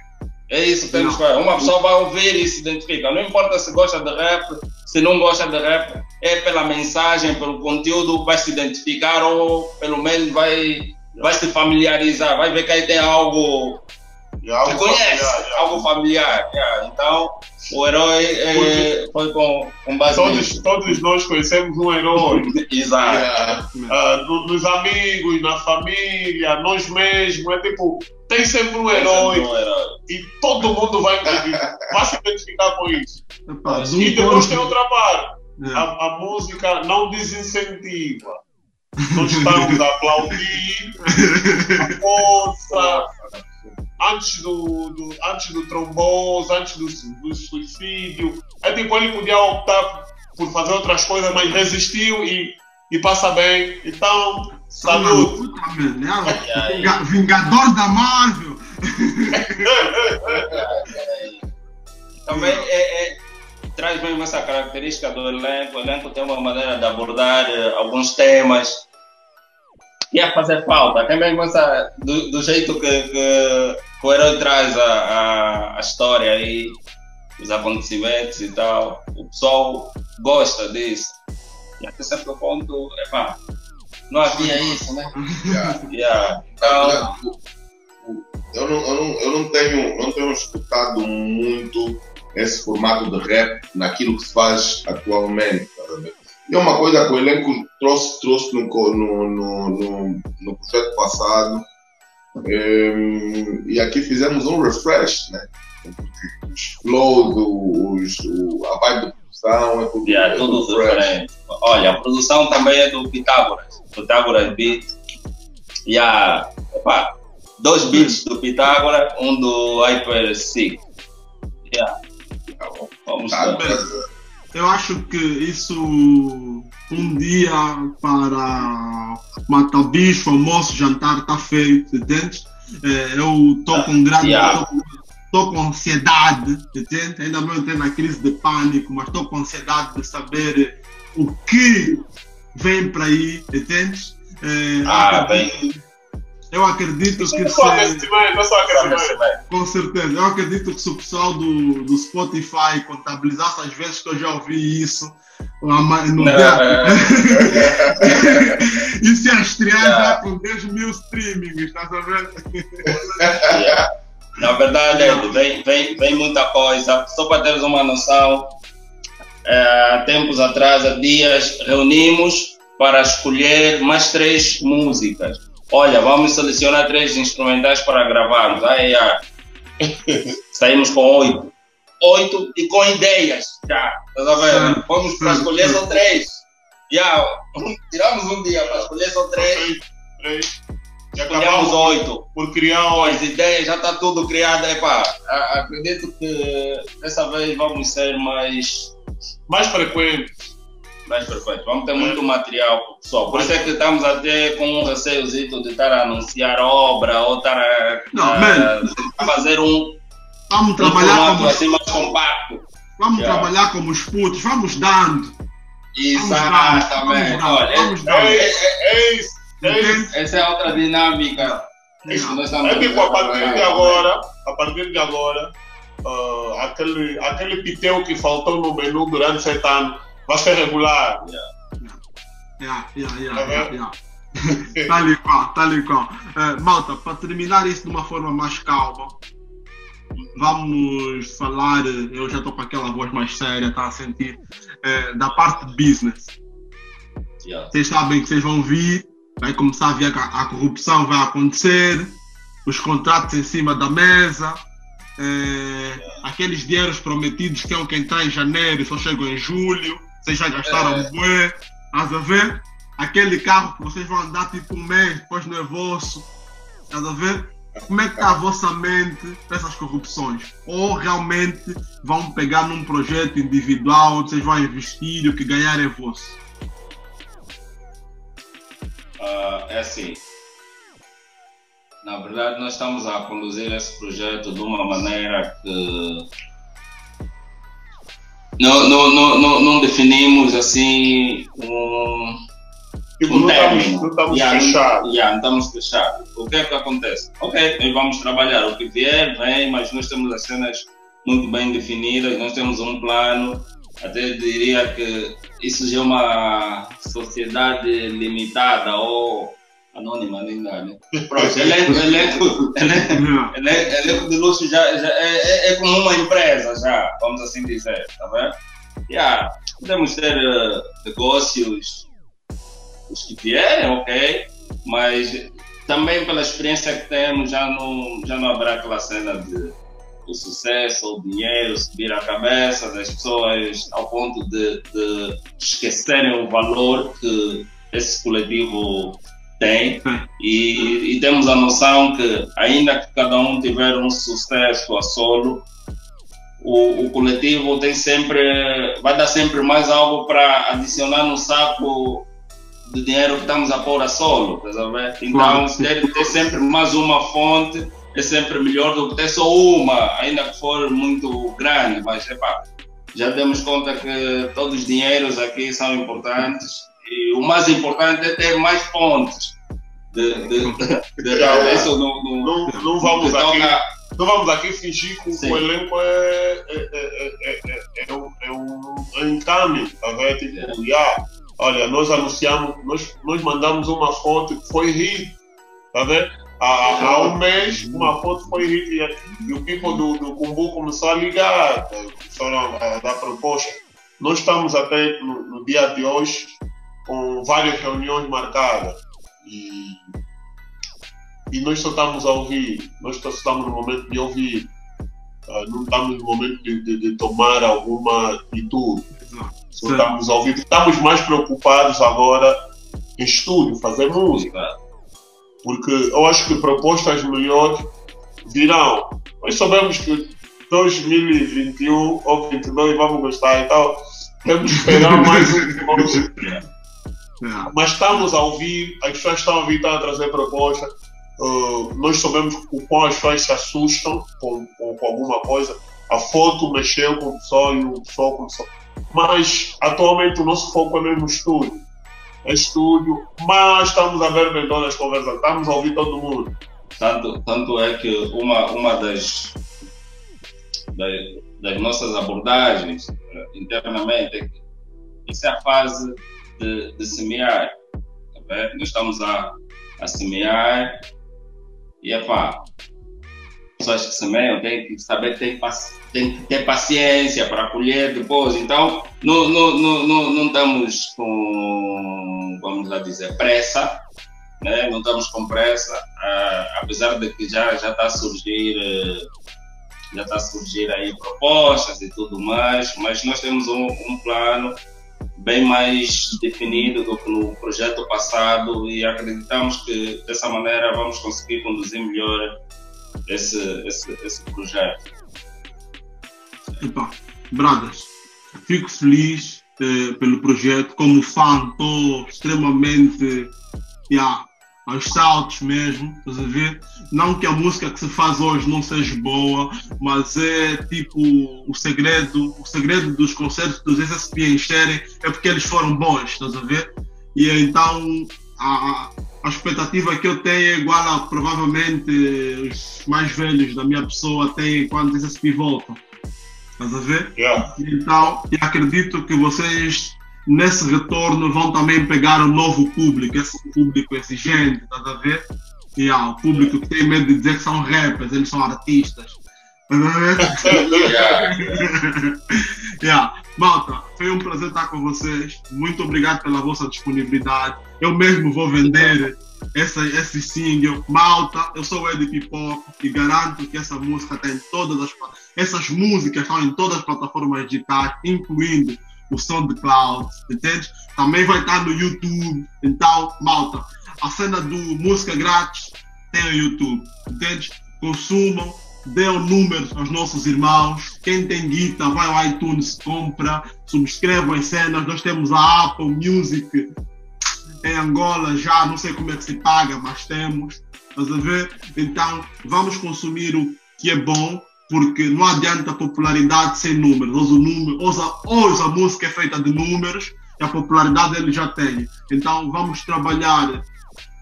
É isso que temos que fazer. Uma pessoa vai ouvir e se identifica. Não importa se gosta de rap, se não gosta de rap, é pela mensagem, pelo conteúdo, vai se identificar ou pelo menos vai, vai se familiarizar, vai ver que aí tem algo E algo conhece, familiar, algo familiar. yeah. Então, o herói é, foi com, com base nisso. Todos, todos nós conhecemos um herói. Exato. Yeah. Ah, no- nos amigos, na família, nós mesmos. É tipo, tem sempre um herói Um herói. e todo mundo vai, vai se identificar com isso. De E um depois tem outra parte. É. A, a música não desincentiva. Nós estamos a aplaudir a força antes do, do, antes do trombose, antes do, do suicídio. É tipo, ele podia optar por fazer outras coisas, mas resistiu e, e passa bem. Então, merda, é, Vinga- Vingador da Marvel. Também é, é- traz mesmo essa característica do elenco. O elenco tem uma maneira de abordar eh, alguns temas que ia fazer falta. Tem mesmo essa, do, do jeito que, que- herói traz a, a, a história aí, os acontecimentos e tal. O pessoal gosta disso. E até certo ponto, epá, não havia isso, né? Yeah. Yeah. Então, eu não, eu não, eu não tenho, não tenho escutado muito esse formato de rap naquilo que se faz atualmente. E é uma coisa que o elenco trouxe, trouxe no, no, no, no projeto passado. Em, e aqui fizemos um refresh, né? Os flows, os, o, a vibe de produção, é tudo, Yeah, é tudo fresh. diferente. Olha, a produção também é do Pitágoras, Pitágoras Beat. E há epá, dois beats do Pitágoras, um do Hyper Sick. Yeah. Tá bom. Vamos Tá, lá. beleza. Eu acho que isso um dia para matar bicho, almoço, jantar está feito, entende? É, eu estou com grande. Yeah. Estou com ansiedade, entende? Ainda não entrei na crise de pânico, mas estou com ansiedade de saber o que vem para aí, entende? É, Ah, acredito- eu acredito que se, com certeza, eu acredito que se o pessoal do, do Spotify contabilizasse as vezes que eu já ouvi isso, a no Não, dia, é. isso ia estrear Yeah. já com 10 mil streamings, estás a ver? Yeah. Na verdade, vem, vem, vem muita coisa. Só para teres uma noção, eh, há tempos atrás, há dias, reunimos para escolher mais três músicas. Olha, vamos selecionar três instrumentais para gravarmos. Aí, ah, saímos com oito. Oito e com ideias já. Estás a ver? Certo, Fomos para escolher só três. Já, tiramos um dia para escolher só três. Três. E Escolhemos oito por criar olha, as ideias, já está tudo criado. Epá, a- acredito que dessa vez vamos ser mais, mais frequente. Mais perfeitos. Vamos ter muito material pessoal. Por isso é que estamos até com um receiozito de estar a anunciar obra ou estar a, Não, a- man. a fazer um, Vamos um trabalhar como, assim mais compacto. vamos Yeah. trabalhar como os putos, vamos dando. Exatamente. Vamos dar, Olha, vamos dar. É, é, é isso. É isso. Essa é outra dinâmica. Isso que nós estamos É tipo, a partir de agora, a partir de agora, ah, aquele, aquele piteu que faltou no menu durante sete anos vai ser regular. Yeah, yeah, yeah, Tá yeah, yeah. Tal e qual, tal e qual. Eh, malta, para terminar isso de uma forma mais calma, vamos falar. Eu já estou com aquela voz mais séria, tá a sentir? eh, da parte de business. Yeah. Vocês sabem que vocês vão vir, vai começar a ver que a, a corrupção vai acontecer, os contratos em cima da mesa, eh, aqueles dinheiros prometidos que é o que entrar em janeiro e só chegam em julho, vocês já gastaram É. bué, estás a ver? Aquele carro que vocês vão andar tipo um mês, depois não é vosso, estás a ver? Como é que está a vossa mente para essas corrupções? Ou realmente vão pegar num projeto individual onde vocês vão investir e o que ganhar é vosso? Ah, é assim. Na verdade, nós estamos a conduzir esse projeto de uma maneira que não, não, não, não, definimos assim um, Tipo, um não estamos, término. não estamos Yeah, fechados. yeah, não estamos fechados. O que é que acontece? Ok, nós vamos trabalhar. O que vier, vem, mas nós temos as cenas muito bem definidas, nós temos um plano. Até diria que isso já é uma sociedade limitada ou anônima, dá, né? Pronto, elenco, elenco, elenco, Yeah. Ele- elenco de luxo já, já é, é- é como uma empresa, já, vamos assim dizer, tá vendo? Yeah, podemos ter eh, negócios, os que vierem, ok, mas também pela experiência que temos, já não, já não haverá aquela cena de o sucesso, o dinheiro subir a cabeça das pessoas ao ponto de, de esquecerem o valor que esse coletivo tem e, e temos a noção que ainda que cada um tiver um sucesso a solo, o, o coletivo tem sempre, vai dar sempre mais algo para adicionar no saco de dinheiro que estamos a pôr a solo, ver? Então ter, ter sempre mais uma fonte é sempre melhor do que ter só uma, ainda que for muito grande, mas epá, já demos conta que todos os dinheiros aqui são importantes e o mais importante é ter mais fontes. De, de, de, Já, isso no, no, Não, não vamos aqui. toca- Não vamos aqui fingir que Sim. o elenco é, é, é, é, é, é um, é um é um encaminho, tá vendo? Tipo, Yeah. yeah, olha, nós anunciamos, nós, nós mandamos uma foto que foi hit, tá vendo? Há, há um mês, uma foto foi hit e, e o people do, do Kumbu começou a ligar, eh, começaram a, a dar proposta. Nós estamos até no, no dia de hoje com várias reuniões marcadas e e nós só estamos a ouvir, nós só estamos no momento de ouvir, Ah, não estamos no momento de, de- de tomar alguma atitude, só Certo. estamos a ouvir, estamos mais preocupados agora em estúdio, fazer música, porque eu acho que propostas melhores virão. Nós sabemos que 2021 ou 2022 vamos gostar, então temos que esperar mais um Yeah. mas estamos a ouvir, as pessoas estão a estão a trazer proposta. Uh, nós sabemos o quão as pessoas se assustam com, com, com alguma coisa. A foto mexeu com o pessoal e o pessoal começou. Mas atualmente o nosso foco é mesmo estúdio. é estúdio, mas estamos a ver todas as conversas, estamos a ouvir todo mundo. Tanto, tanto é que uma, uma das, das, das nossas abordagens eh, internamente é que isso é a fase de, de semear. Tá Nós estamos a, a semear e é pá, pessoas que semeiam têm que saber que tem que ter paciência para colher depois. Então, não, não, não, não, não estamos com, vamos lá dizer, pressa, né? não estamos com pressa, apesar de que já já está a surgir. Uh, já está a surgir aí propostas e tudo mais, mas nós temos um, um plano bem mais definido do que no projeto passado e acreditamos que dessa maneira vamos conseguir conduzir melhor esse, esse, esse projeto. Epa, Bradas, fico feliz eh, pelo projeto. Como fã, estou extremamente yeah, aos saltos mesmo, estás a ver? Não que a música que se faz hoje não seja boa, mas é tipo o segredo, o segredo dos concertos dos SSP encherem é porque eles foram bons, estás a ver? E então a, a expectativa que eu tenho é igual a provavelmente os mais velhos da minha pessoa têm quando os SSP voltam. Estás a ver? Yeah. Então, acredito que vocês nesse retorno vão também pegar um novo público, esse público exigente, estás a ver? Yeah, o público que tem medo de dizer que são rappers, eles são artistas. yeah. Malta, foi um prazer estar com vocês. Muito obrigado pela vossa disponibilidade. Eu mesmo vou vender essa, esse single. Malta, eu sou o Ed e garanto que essa música tem todas as. Essas músicas estão em todas as plataformas digitais, incluindo o SoundCloud, entende? Também vai estar no YouTube. Então, malta, a cena do música grátis tem o YouTube, entende? Consumam, dêem números aos nossos irmãos. Quem tem guita, vai ao iTunes, compra, subscrevam as cenas. Nós temos a Apple Music em Angola já, não sei como é que se paga, mas temos. Estás a ver? Então, vamos consumir o que é bom porque não adianta popularidade sem números. Hoje, o número, hoje a música é feita de números e a popularidade ele já tem. Então vamos trabalhar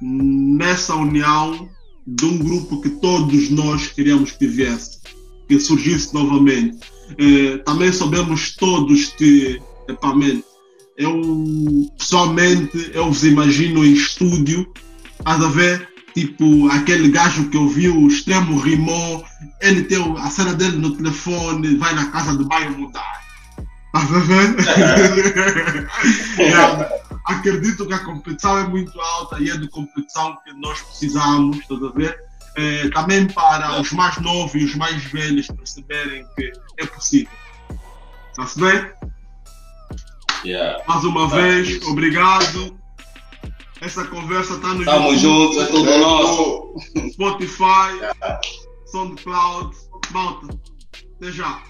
nessa união de um grupo que todos nós queríamos que viesse, que surgisse novamente. Eh, também sabemos todos que, epamente, eu pessoalmente eu vos imagino em estúdio, a ver? Tipo, aquele gajo que eu vi, o extremo rimou, ele tem a cena dele no telefone, vai na casa do bairro mudar. Tá vendo? é, acredito que a competição é muito alta e é de competição que nós precisamos, estás a ver? É, também para os mais novos e os mais velhos perceberem que é possível. Está-se bem? Yeah. Mais uma vez, obrigado. Essa conversa está no Tamo YouTube, juntos, é tudo nosso. Spotify, SoundCloud. Malta, até já.